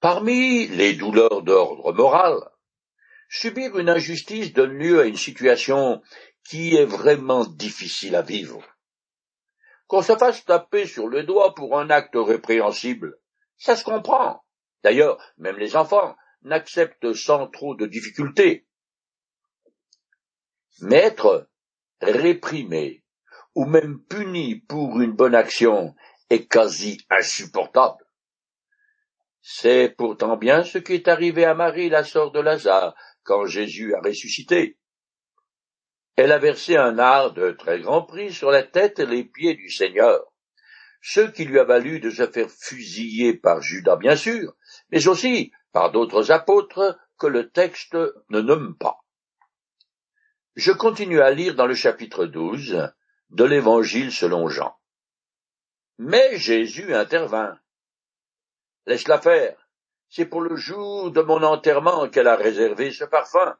Parmi les douleurs d'ordre moral, subir une injustice donne lieu à une situation qui est vraiment difficile à vivre. Qu'on se fasse taper sur le doigt pour un acte répréhensible, ça se comprend. D'ailleurs, même les enfants n'acceptent sans trop de difficulté. Mais être réprimé ou même puni pour une bonne action est quasi insupportable. C'est pourtant bien ce qui est arrivé à Marie, la sœur de Lazare, quand Jésus a ressuscité. Elle a versé un art de très grand prix sur la tête et les pieds du Seigneur, ce qui lui a valu de se faire fusiller par Judas, bien sûr, mais aussi par d'autres apôtres que le texte ne nomme pas. Je continue à lire dans le chapitre 12 de l'Évangile selon Jean. Mais Jésus intervint. Laisse-la faire. C'est pour le jour de mon enterrement qu'elle a réservé ce parfum.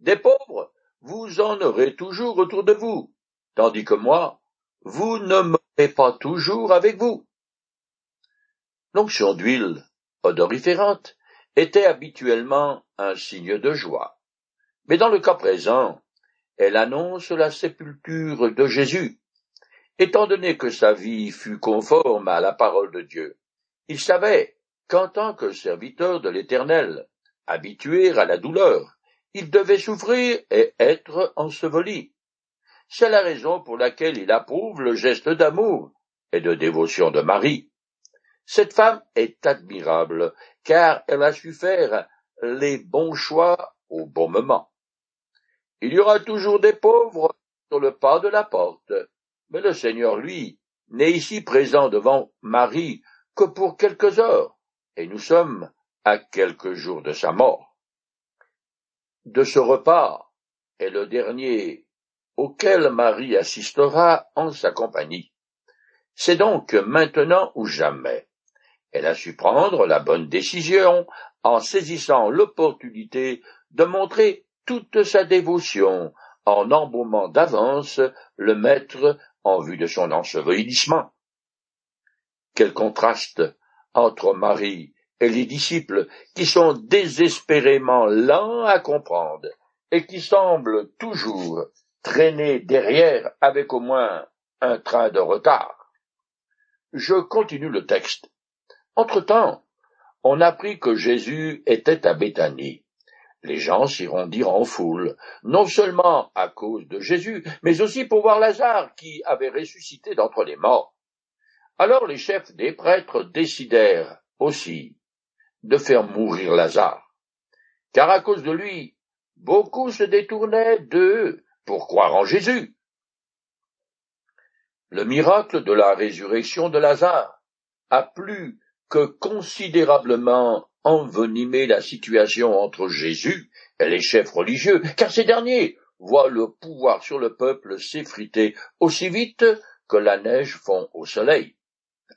Des pauvres, vous en aurez toujours autour de vous, tandis que moi, vous ne m'aurez pas toujours avec vous. L'onction d'huile odoriférante était habituellement un signe de joie. Mais dans le cas présent, elle annonce la sépulture de Jésus. Étant donné que sa vie fut conforme à la parole de Dieu, il savait qu'en tant que serviteur de l'Éternel, habitué à la douleur, il devait souffrir et être enseveli. C'est la raison pour laquelle il approuve le geste d'amour et de dévotion de Marie. Cette femme est admirable, car elle a su faire les bons choix au bon moment. Il y aura toujours des pauvres sur le pas de la porte, mais le Seigneur, lui, n'est ici présent devant Marie que pour quelques heures, et nous sommes à quelques jours de sa mort. De ce repas est le dernier auquel Marie assistera en sa compagnie. C'est donc maintenant ou jamais. Elle a su prendre la bonne décision en saisissant l'opportunité de montrer toute sa dévotion en embaumant d'avance le maître en vue de son ensevelissement. Quel contraste entre Marie et les disciples qui sont désespérément lents à comprendre et qui semblent toujours traîner derrière avec au moins un train de retard. Je continue le texte. Entre-temps, on apprit que Jésus était à Béthanie. Les gens s'y rendirent en foule, non seulement à cause de Jésus, mais aussi pour voir Lazare qui avait ressuscité d'entre les morts. Alors les chefs des prêtres décidèrent aussi de faire mourir Lazare, car à cause de lui, beaucoup se détournaient d'eux pour croire en Jésus. Le miracle de la résurrection de Lazare a plu que considérablement envenimer la situation entre Jésus et les chefs religieux, car ces derniers voient le pouvoir sur le peuple s'effriter aussi vite que la neige fond au soleil.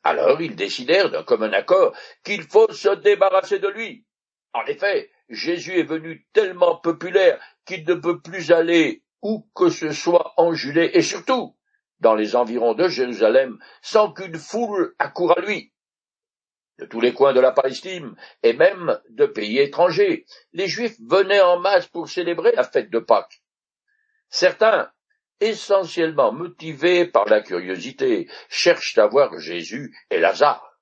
Alors ils décidèrent d'un commun accord qu'il faut se débarrasser de lui. En effet, Jésus est venu tellement populaire qu'il ne peut plus aller où que ce soit en Judée et surtout dans les environs de Jérusalem sans qu'une foule accourt à lui de tous les coins de la Palestine et même de pays étrangers. Les Juifs venaient en masse pour célébrer la fête de Pâques. Certains, essentiellement motivés par la curiosité, cherchent à voir Jésus et Lazare.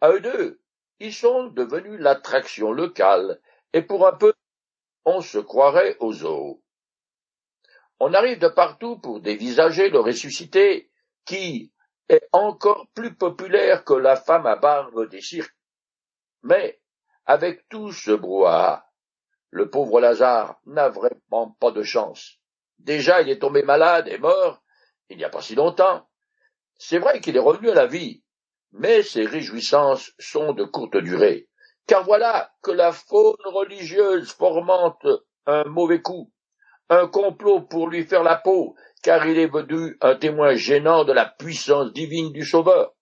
À eux deux, ils sont devenus l'attraction locale, et pour un peu, on se croirait aux zoos. On arrive de partout pour dévisager le ressuscité, qui, est encore plus populaire que la femme à barbe des cirques. Mais, avec tout ce brouhaha, le pauvre Lazare n'a vraiment pas de chance. Déjà, il est tombé malade et mort, il n'y a pas si longtemps. C'est vrai qu'il est revenu à la vie, mais ses réjouissances sont de courte durée, car voilà que la faune religieuse fomente un mauvais coup, un complot pour lui faire la peau, car il est venu un témoin gênant de la puissance divine du Sauveur.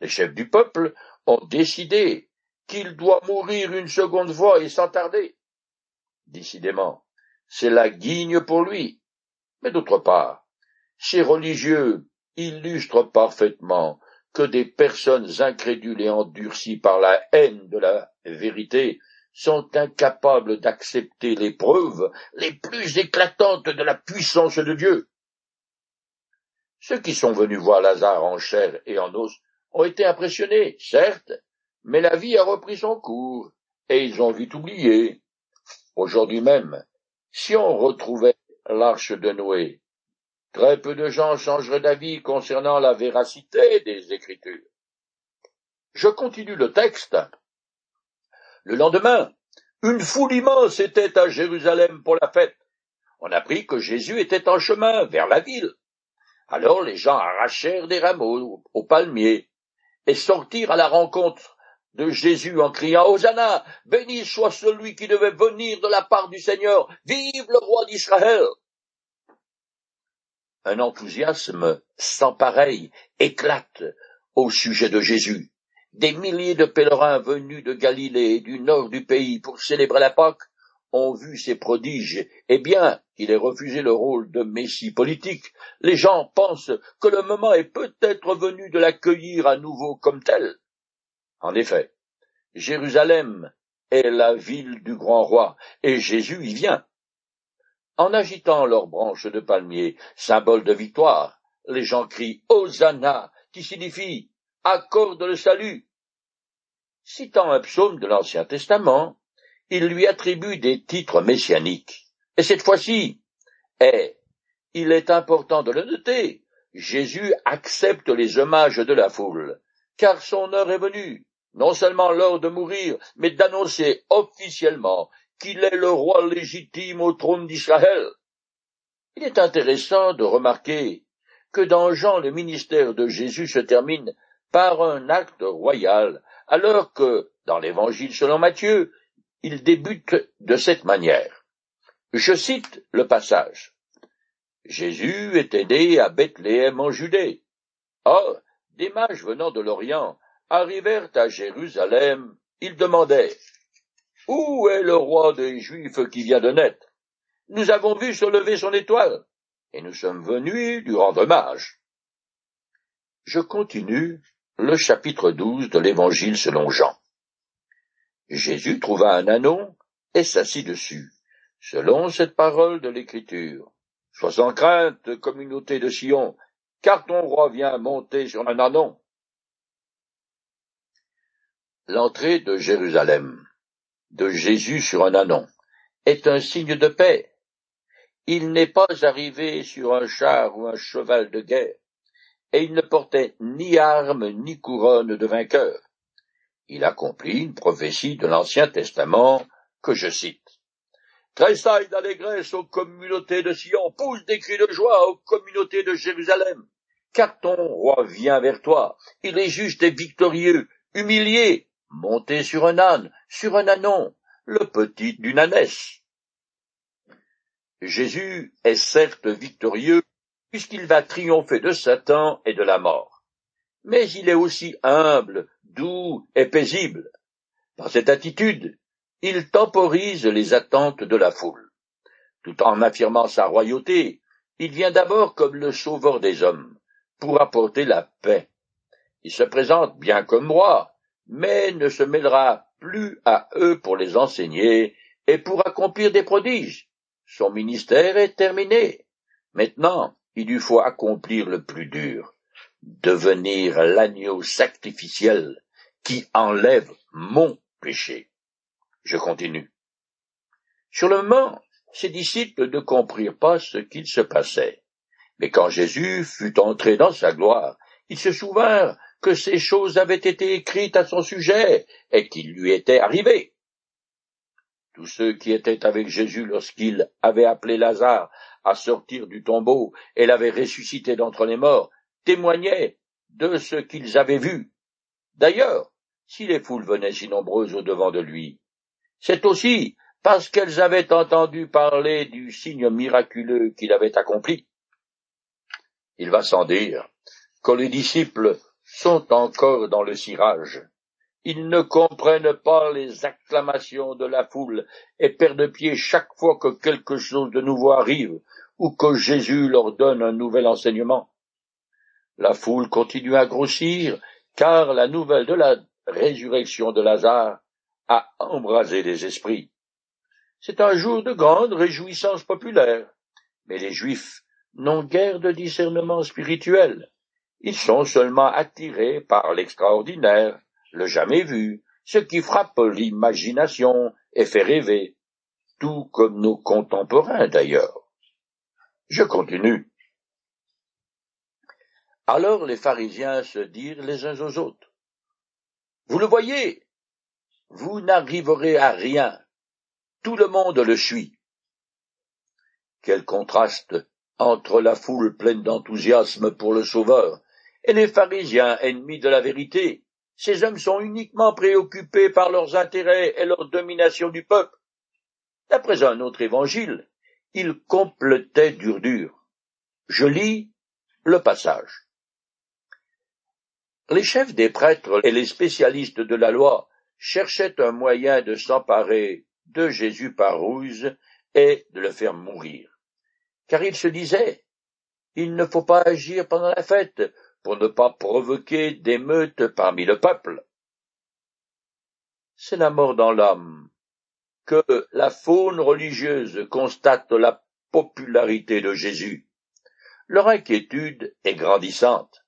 Les chefs du peuple ont décidé qu'il doit mourir une seconde fois et sans tarder. Décidément, c'est la guigne pour lui. Mais d'autre part, ces religieux illustrent parfaitement que des personnes incrédules et endurcies par la haine de la vérité sont incapables d'accepter les preuves les plus éclatantes de la puissance de Dieu. Ceux qui sont venus voir Lazare en chair et en os ont été impressionnés, certes, mais la vie a repris son cours, et ils ont vite oublié. Aujourd'hui même, si on retrouvait l'arche de Noé, très peu de gens changeraient d'avis concernant la véracité des Écritures. Je continue le texte. Le lendemain, une foule immense était à Jérusalem pour la fête. On apprit que Jésus était en chemin vers la ville. Alors les gens arrachèrent des rameaux aux palmiers et sortirent à la rencontre de Jésus en criant Hosanna, béni soit celui qui devait venir de la part du Seigneur, vive le roi d'Israël. Un enthousiasme sans pareil éclate au sujet de Jésus. Des milliers de pèlerins venus de Galilée et du nord du pays pour célébrer la Pâque ont vu ces prodiges, et bien qu'il ait refusé le rôle de messie politique, les gens pensent que le moment est peut-être venu de l'accueillir à nouveau comme tel. En effet, Jérusalem est la ville du grand roi, et Jésus y vient. En agitant leurs branches de palmier, symbole de victoire, les gens crient Hosanna, qui signifie accorde le salut. Citant un psaume de l'Ancien Testament, il lui attribue des titres messianiques. Et cette fois-ci, eh, il est important de le noter, Jésus accepte les hommages de la foule, car son heure est venue, non seulement l'heure de mourir, mais d'annoncer officiellement qu'il est le roi légitime au trône d'Israël. Il est intéressant de remarquer que dans Jean le ministère de Jésus se termine par un acte royal, alors que, dans l'Évangile selon Matthieu, il débute de cette manière. Je cite le passage. Jésus était né à Bethléem en Judée. Or, des mages venant de l'Orient arrivèrent à Jérusalem. Ils demandaient Où est le roi des Juifs qui vient de naître? Nous avons vu se lever son étoile, et nous sommes venus lui rendre hommage. Je continue le chapitre 12 de l'Évangile selon Jean. Jésus trouva un anon et s'assit dessus, selon cette parole de l'Écriture. Sois sans crainte, communauté de Sion, car ton roi vient monter sur un anon. L'entrée de Jérusalem, de Jésus sur un anon, est un signe de paix. Il n'est pas arrivé sur un char ou un cheval de guerre, et il ne portait ni armes ni couronne de vainqueur. Il accomplit une prophétie de l'Ancien Testament que je cite. Tressaille d'allégresse aux communautés de Sion, pousse des cris de joie aux communautés de Jérusalem, car ton roi vient vers toi, il est juste et victorieux, humilié, monté sur un âne, sur un anon, le petit d'une ânesse. Jésus est certes victorieux, puisqu'il va triompher de Satan et de la mort. Mais il est aussi humble, doux et paisible. Dans cette attitude, il temporise les attentes de la foule. Tout en affirmant sa royauté, il vient d'abord comme le sauveur des hommes, pour apporter la paix. Il se présente bien comme roi, mais ne se mêlera plus à eux pour les enseigner et pour accomplir des prodiges. Son ministère est terminé. Maintenant, il lui faut accomplir le plus dur, devenir l'agneau sacrificiel qui enlève mon péché. Je continue. Sur le moment, ses disciples ne comprirent pas ce qu'il se passait. Mais quand Jésus fut entré dans sa gloire, ils se souvinrent que ces choses avaient été écrites à son sujet et qu'il lui était arrivé. Tous ceux qui étaient avec Jésus lorsqu'il avait appelé Lazare à sortir du tombeau et l'avait ressuscité d'entre les morts, témoignaient de ce qu'ils avaient vu. D'ailleurs, si les foules venaient si nombreuses au devant de lui, c'est aussi parce qu'elles avaient entendu parler du signe miraculeux qu'il avait accompli. Il va sans dire que les disciples sont encore dans le cirage. Ils ne comprennent pas les acclamations de la foule et perdent pied chaque fois que quelque chose de nouveau arrive ou que Jésus leur donne un nouvel enseignement. La foule continue à grossir car la nouvelle de la résurrection de Lazare a embrasé les esprits. C'est un jour de grande réjouissance populaire, mais les Juifs n'ont guère de discernement spirituel. Ils sont seulement attirés par l'extraordinaire, le jamais vu, ce qui frappe l'imagination et fait rêver, tout comme nos contemporains d'ailleurs. Je continue. Alors les pharisiens se dirent les uns aux autres. Vous le voyez, vous n'arriverez à rien. Tout le monde le suit. Quel contraste entre la foule pleine d'enthousiasme pour le Sauveur et les pharisiens ennemis de la vérité. Ces hommes sont uniquement préoccupés par leurs intérêts et leur domination du peuple. D'après un autre évangile, ils complétaient dur dur. Je lis le passage. Les chefs des prêtres et les spécialistes de la loi cherchaient un moyen de s'emparer de Jésus par ruse et de le faire mourir. Car ils se disaient, il ne faut pas agir pendant la fête pour ne pas provoquer d'émeutes parmi le peuple. C'est la mort dans l'âme que la faune religieuse constate la popularité de Jésus. Leur inquiétude est grandissante,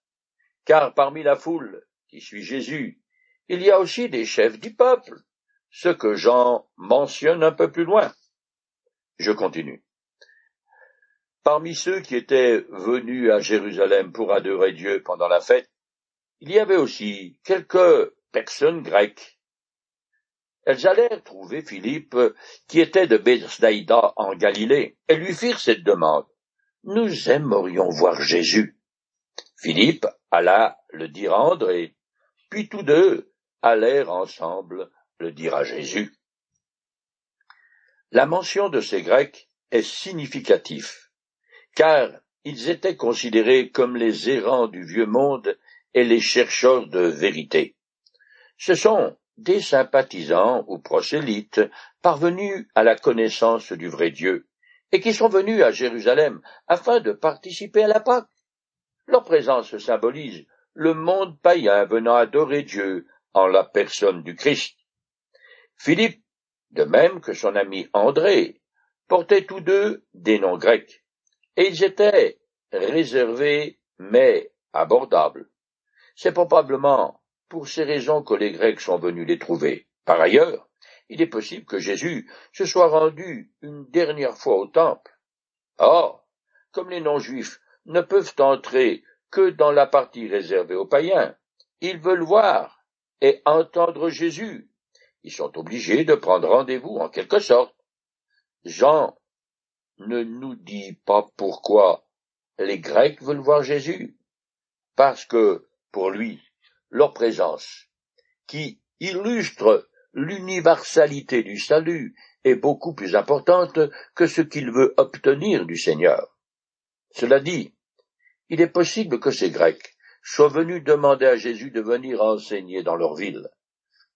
car parmi la foule qui suit Jésus, il y a aussi des chefs du peuple, ce que Jean mentionne un peu plus loin. Je continue. Parmi ceux qui étaient venus à Jérusalem pour adorer Dieu pendant la fête, il y avait aussi quelques personnes grecques. Elles allèrent trouver Philippe, qui était de Bethsaïda en Galilée, et lui firent cette demande. Nous aimerions voir Jésus. Philippe alla le dire à André, puis tous deux allèrent ensemble le dire à Jésus. La mention de ces Grecs est significative, car ils étaient considérés comme les errants du vieux monde et les chercheurs de vérité. Ce sont des sympathisants ou prosélytes parvenus à la connaissance du vrai Dieu, et qui sont venus à Jérusalem afin de participer à la Pâque. Leur présence symbolise le monde païen venant adorer Dieu en la personne du Christ. Philippe, de même que son ami André, portaient tous deux des noms grecs, et ils étaient réservés mais abordables. C'est probablement pour ces raisons que les Grecs sont venus les trouver. Par ailleurs, il est possible que Jésus se soit rendu une dernière fois au temple. Or, comme les non-juifs ne peuvent entrer que dans la partie réservée aux païens, ils veulent voir et entendre Jésus. Ils sont obligés de prendre rendez-vous en quelque sorte. Jean ne nous dit pas pourquoi les Grecs veulent voir Jésus, parce que, pour lui, leur présence, qui illustre l'universalité du salut, est beaucoup plus importante que ce qu'il veut obtenir du Seigneur. Cela dit, il est possible que ces Grecs soient venus demander à Jésus de venir enseigner dans leur ville.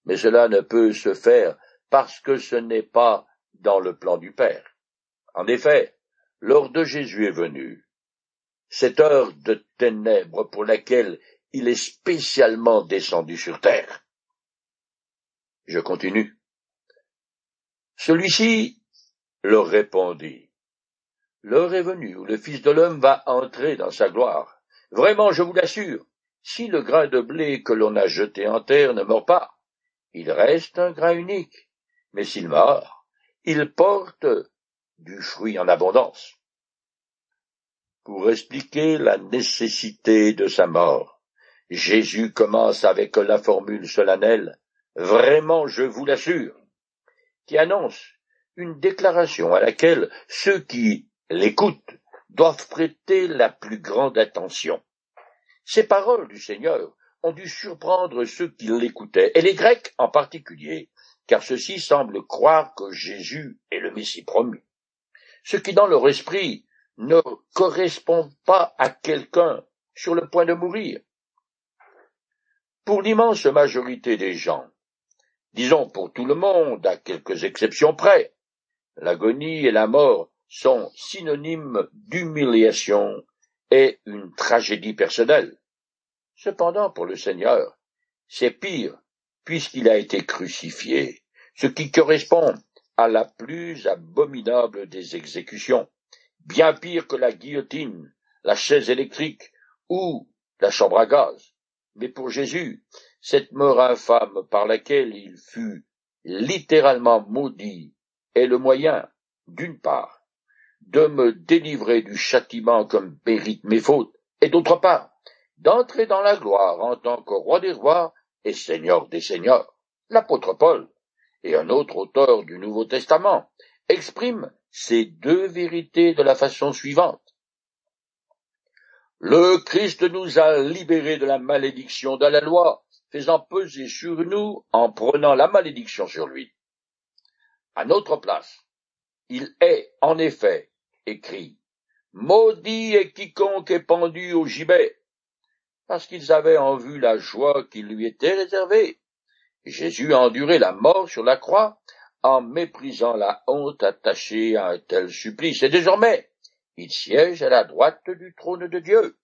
Mais cela ne peut se faire parce que ce n'est pas dans le plan du Père. En effet, l'heure de Jésus est venue. Cette heure de ténèbres pour laquelle il est spécialement descendu sur terre. Je continue. Celui-ci leur répondit. L'heure est venue où le Fils de l'homme va entrer dans sa gloire. Vraiment, je vous l'assure, si le grain de blé que l'on a jeté en terre ne meurt pas, il reste un grain unique. Mais s'il meurt, il porte du fruit en abondance. Pour expliquer la nécessité de sa mort, Jésus commence avec la formule solennelle Vraiment, je vous l'assure, qui annonce une déclaration à laquelle ceux qui l'écoutent doivent prêter la plus grande attention. Ces paroles du Seigneur ont dû surprendre ceux qui l'écoutaient, et les Grecs en particulier, car ceux-ci semblent croire que Jésus est le Messie promis ce qui dans leur esprit ne correspond pas à quelqu'un sur le point de mourir. Pour l'immense majorité des gens, disons pour tout le monde, à quelques exceptions près, l'agonie et la mort sont synonymes d'humiliation et une tragédie personnelle. Cependant, pour le Seigneur, C'est pire, puisqu'il a été crucifié, ce qui correspond à la plus abominable des exécutions, bien pire que la guillotine, la chaise électrique ou la chambre à gaz. Mais pour Jésus, cette mort infâme par laquelle il fut littéralement maudit est le moyen, d'une part, de me délivrer du châtiment comme mérite mes fautes, et d'autre part, d'entrer dans la gloire en tant que roi des rois et seigneur des seigneurs. L'apôtre Paul, et un autre auteur du Nouveau Testament, exprime ces deux vérités de la façon suivante. Le Christ nous a libérés de la malédiction de la loi, faisant peser sur nous en prenant la malédiction sur lui. À notre place, il est, en effet, écrit, Maudit est quiconque est pendu au gibet, parce qu'ils avaient en vue la joie qui lui était réservée. Jésus a enduré la mort sur la croix en méprisant la honte attachée à un tel supplice, et désormais il siège à la droite du trône de Dieu.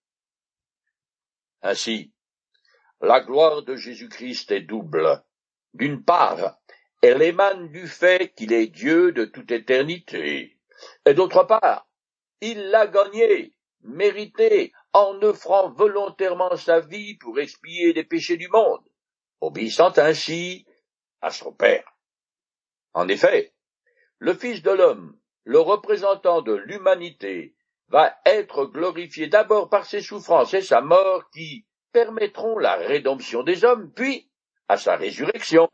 Ainsi, la gloire de Jésus-Christ est double. D'une part, elle émane du fait qu'il est Dieu de toute éternité, et d'autre part, il l'a gagné, mérité, en offrant volontairement sa vie pour expier les péchés du monde, obéissant ainsi à son Père. En effet, le Fils de l'homme, le représentant de l'humanité, va être glorifié d'abord par ses souffrances et sa mort qui permettront la rédemption des hommes, puis à sa résurrection,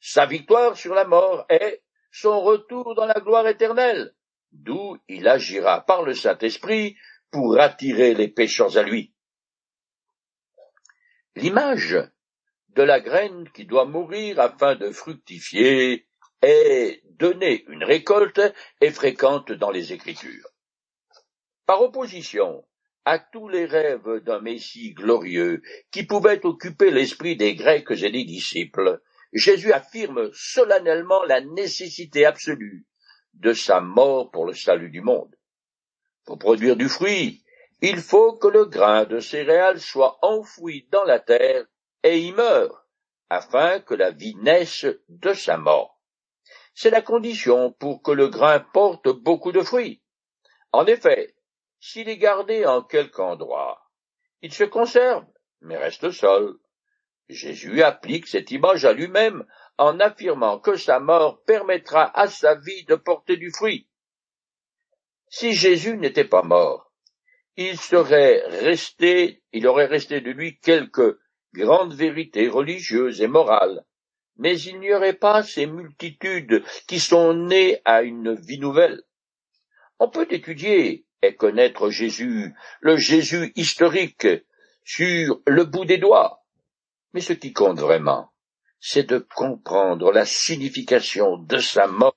sa victoire sur la mort et son retour dans la gloire éternelle, d'où il agira par le Saint-Esprit pour attirer les pécheurs à lui. L'image de la graine qui doit mourir afin de fructifier et donner une récolte est fréquente dans les Écritures. Par opposition à tous les rêves d'un Messie glorieux qui pouvaient occuper l'esprit des Grecs et des disciples, Jésus affirme solennellement la nécessité absolue de sa mort pour le salut du monde. Pour produire du fruit, il faut que le grain de céréales soit enfoui dans la terre et y meure, afin que la vie naisse de sa mort. C'est la condition pour que le grain porte beaucoup de fruits. En effet, s'il est gardé en quelque endroit, il se conserve, mais reste seul. Jésus applique cette image à lui-même en affirmant que sa mort permettra à sa vie de porter du fruit. Si Jésus n'était pas mort, il serait resté, il aurait resté de lui quelques grandes vérités religieuses et morales, mais il n'y aurait pas ces multitudes qui sont nées à une vie nouvelle. On peut étudier et connaître Jésus, le Jésus historique, sur le bout des doigts, mais ce qui compte vraiment, c'est de comprendre la signification de sa mort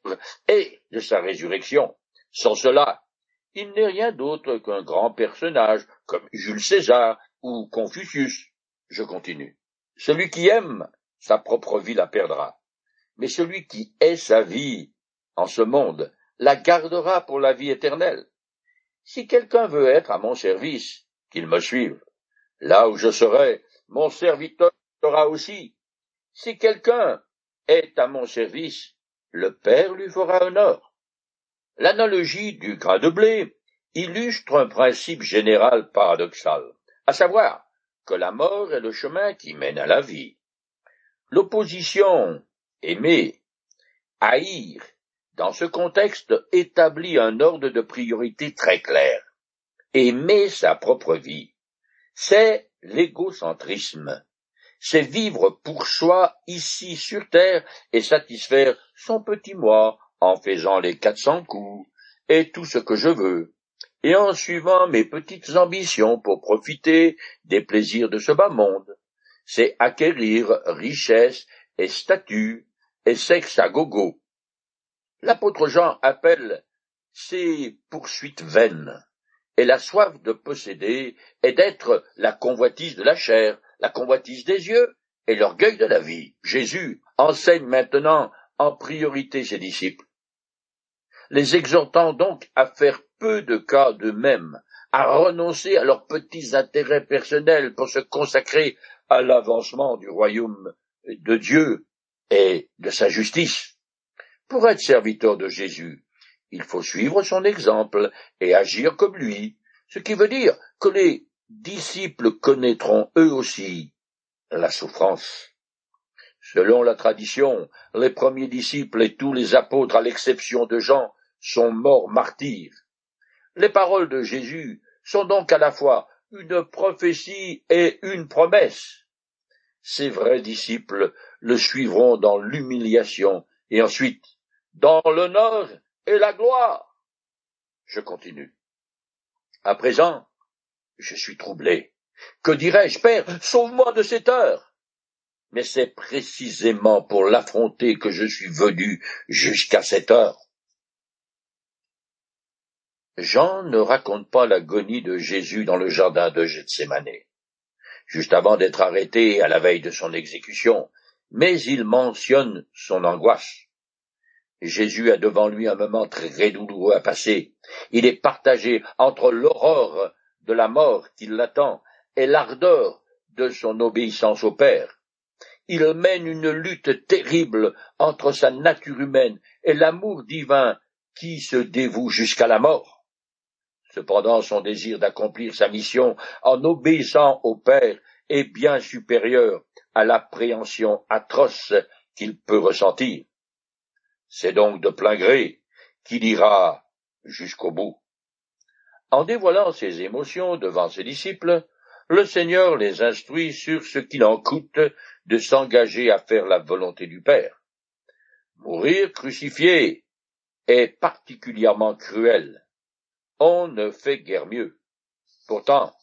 et de sa résurrection. Sans cela, il n'est rien d'autre qu'un grand personnage comme Jules César ou Confucius. Je continue. Celui qui aime sa propre vie la perdra, mais celui qui hait sa vie en ce monde la gardera pour la vie éternelle. Si quelqu'un veut être à mon service, qu'il me suive. Là où je serai, mon serviteur sera aussi. Si quelqu'un est à mon service, le Père lui fera honneur. L'analogie du grain de blé illustre un principe général paradoxal, à savoir la mort est le chemin qui mène à la vie. L'opposition aimer, haïr, dans ce contexte établit un ordre de priorité très clair. Aimer sa propre vie, c'est l'égocentrisme, c'est vivre pour soi ici sur terre et satisfaire son petit moi en faisant les quatre cents coups et tout ce que je veux, et en suivant mes petites ambitions pour profiter des plaisirs de ce bas monde. C'est acquérir richesse et statut et sexe à gogo. L'apôtre Jean appelle ces poursuites vaines, et la soif de posséder est d'être la convoitise de la chair, la convoitise des yeux et l'orgueil de la vie. Jésus enseigne maintenant en priorité ses disciples, les exhortant donc à faire peu de cas d'eux-mêmes, à renoncer à leurs petits intérêts personnels pour se consacrer à l'avancement du royaume de Dieu et de sa justice. Pour être serviteur de Jésus, il faut suivre son exemple et agir comme lui, ce qui veut dire que les disciples connaîtront eux aussi la souffrance. Selon la tradition, les premiers disciples et tous les apôtres, à l'exception de Jean, sont morts martyrs. Les paroles de Jésus sont donc à la fois une prophétie et une promesse. Ces vrais disciples le suivront dans l'humiliation et ensuite dans l'honneur et la gloire. Je continue. À présent, je suis troublé. Que dirais-je, Père, sauve-moi de cette heure. Mais c'est précisément pour l'affronter que je suis venu jusqu'à cette heure. Jean ne raconte pas l'agonie de Jésus dans le jardin de Gethsemane, juste avant d'être arrêté à la veille de son exécution, mais il mentionne son angoisse. Jésus a devant lui un moment très douloureux à passer. Il est partagé entre l'aurore de la mort qui l'attend et l'ardeur de son obéissance au Père. Il mène une lutte terrible entre sa nature humaine et l'amour divin qui se dévoue jusqu'à la mort. Cependant, son désir d'accomplir sa mission en obéissant au Père est bien supérieur à l'appréhension atroce qu'il peut ressentir. C'est donc de plein gré qu'il ira jusqu'au bout. En dévoilant ses émotions devant ses disciples, le Seigneur les instruit sur ce qu'il en coûte de s'engager à faire la volonté du Père. Mourir crucifié est particulièrement cruel. On ne fait guère mieux. Pourtant,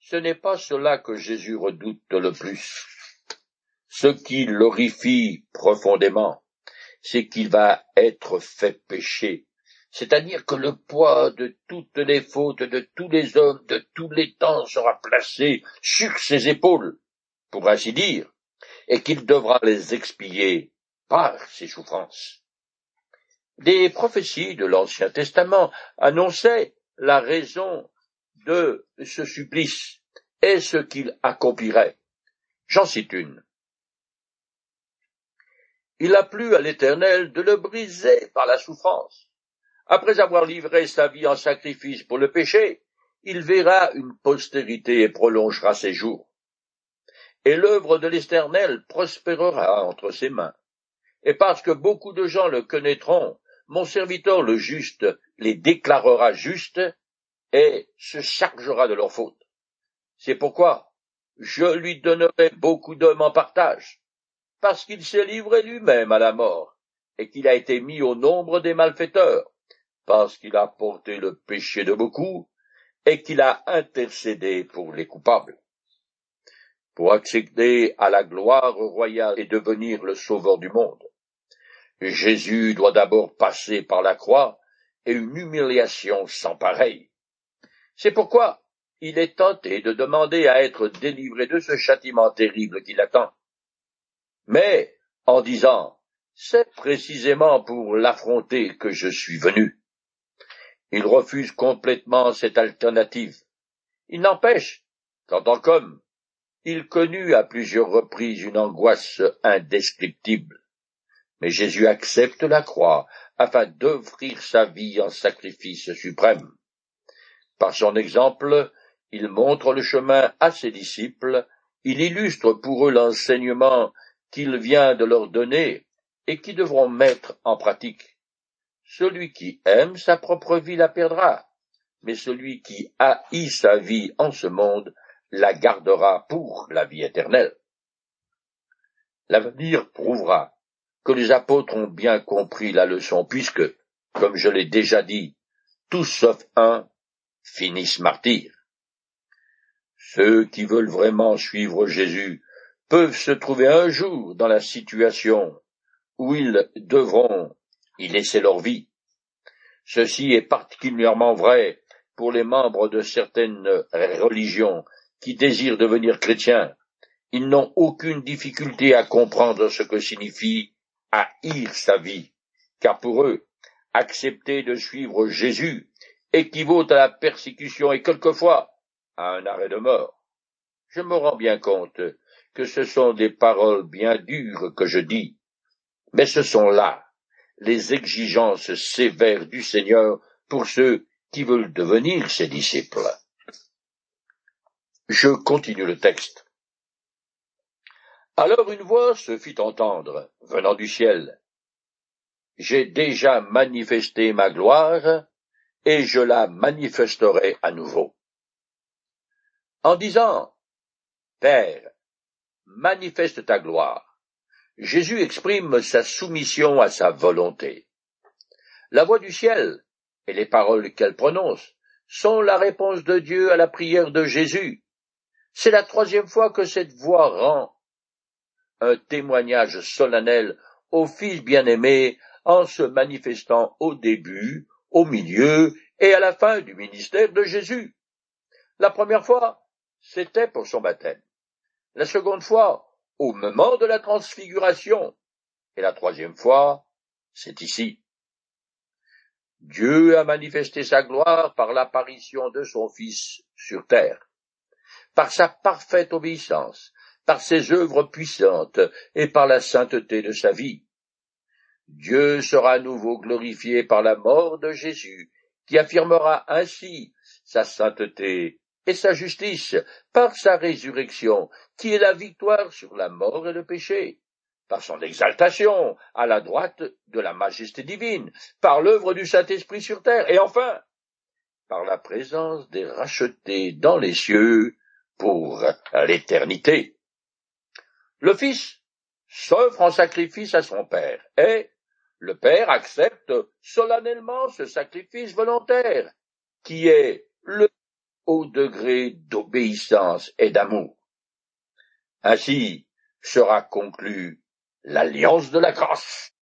ce n'est pas cela que Jésus redoute le plus. Ce qui l'horrifie profondément, c'est qu'il va être fait pécher, c'est-à-dire que le poids de toutes les fautes de tous les hommes de tous les temps sera placé sur ses épaules, pour ainsi dire, et qu'il devra les expier par ses souffrances. Des prophéties de l'Ancien Testament annonçaient la raison de ce supplice et ce qu'il accomplirait. J'en cite une. Il a plu à l'Éternel de le briser par la souffrance. Après avoir livré sa vie en sacrifice pour le péché, il verra une postérité et prolongera ses jours. Et l'œuvre de l'Éternel prospérera entre ses mains. Et parce que beaucoup de gens le connaîtront, mon serviteur le juste les déclarera justes et se chargera de leurs fautes. C'est pourquoi je lui donnerai beaucoup d'hommes en partage, parce qu'il s'est livré lui-même à la mort, et qu'il a été mis au nombre des malfaiteurs, parce qu'il a porté le péché de beaucoup, et qu'il a intercédé pour les coupables. Pour accéder à la gloire royale et devenir le sauveur du monde, Jésus doit d'abord passer par la croix et une humiliation sans pareille. C'est pourquoi il est tenté de demander à être délivré de ce châtiment terrible qui l'attend mais en disant C'est précisément pour l'affronter que je suis venu. Il refuse complètement cette alternative. Il n'empêche qu'en tant qu'homme, il connut à plusieurs reprises une angoisse indescriptible. Mais Jésus accepte la croix afin d'offrir sa vie en sacrifice suprême. Par son exemple, il montre le chemin à ses disciples, il illustre pour eux l'enseignement qu'il vient de leur donner et qui devront mettre en pratique. Celui qui aime sa propre vie la perdra, mais celui qui haït sa vie en ce monde la gardera pour la vie éternelle. L'avenir prouvera que les apôtres ont bien compris la leçon, puisque, comme je l'ai déjà dit, tous sauf un finissent martyrs. Ceux qui veulent vraiment suivre Jésus peuvent se trouver un jour dans la situation où ils devront y laisser leur vie. Ceci est particulièrement vrai pour les membres de certaines religions qui désirent devenir chrétiens. Ils n'ont aucune difficulté à comprendre ce que signifie haïr sa vie, car pour eux, accepter de suivre Jésus équivaut à la persécution et quelquefois à un arrêt de mort. Je me rends bien compte que ce sont des paroles bien dures que je dis, mais ce sont là les exigences sévères du Seigneur pour ceux qui veulent devenir ses disciples. Je continue le texte. Alors une voix se fit entendre, venant du ciel. J'ai déjà manifesté ma gloire, et je la manifesterai à nouveau. En disant, Père, manifeste ta gloire, Jésus exprime sa soumission à sa volonté. La voix du ciel et les paroles qu'elle prononce sont la réponse de Dieu à la prière de Jésus. C'est la troisième fois que cette voix rend un témoignage solennel au Fils bien-aimé en se manifestant au début, au milieu et à la fin du ministère de Jésus. La première fois, c'était pour son baptême. La seconde fois, au moment de la transfiguration. Et la troisième fois, c'est ici. Dieu a manifesté sa gloire par l'apparition de son Fils sur terre, par sa parfaite obéissance, par ses œuvres puissantes et par la sainteté de sa vie. Dieu sera à nouveau glorifié par la mort de Jésus, qui affirmera ainsi sa sainteté et sa justice par sa résurrection, qui est la victoire sur la mort et le péché, par son exaltation à la droite de la majesté divine, par l'œuvre du Saint-Esprit sur terre, et enfin par la présence des rachetés dans les cieux pour l'éternité. Le Fils s'offre en sacrifice à son Père, et le Père accepte solennellement ce sacrifice volontaire, qui est le haut degré d'obéissance et d'amour. Ainsi sera conclue l'alliance de la grâce.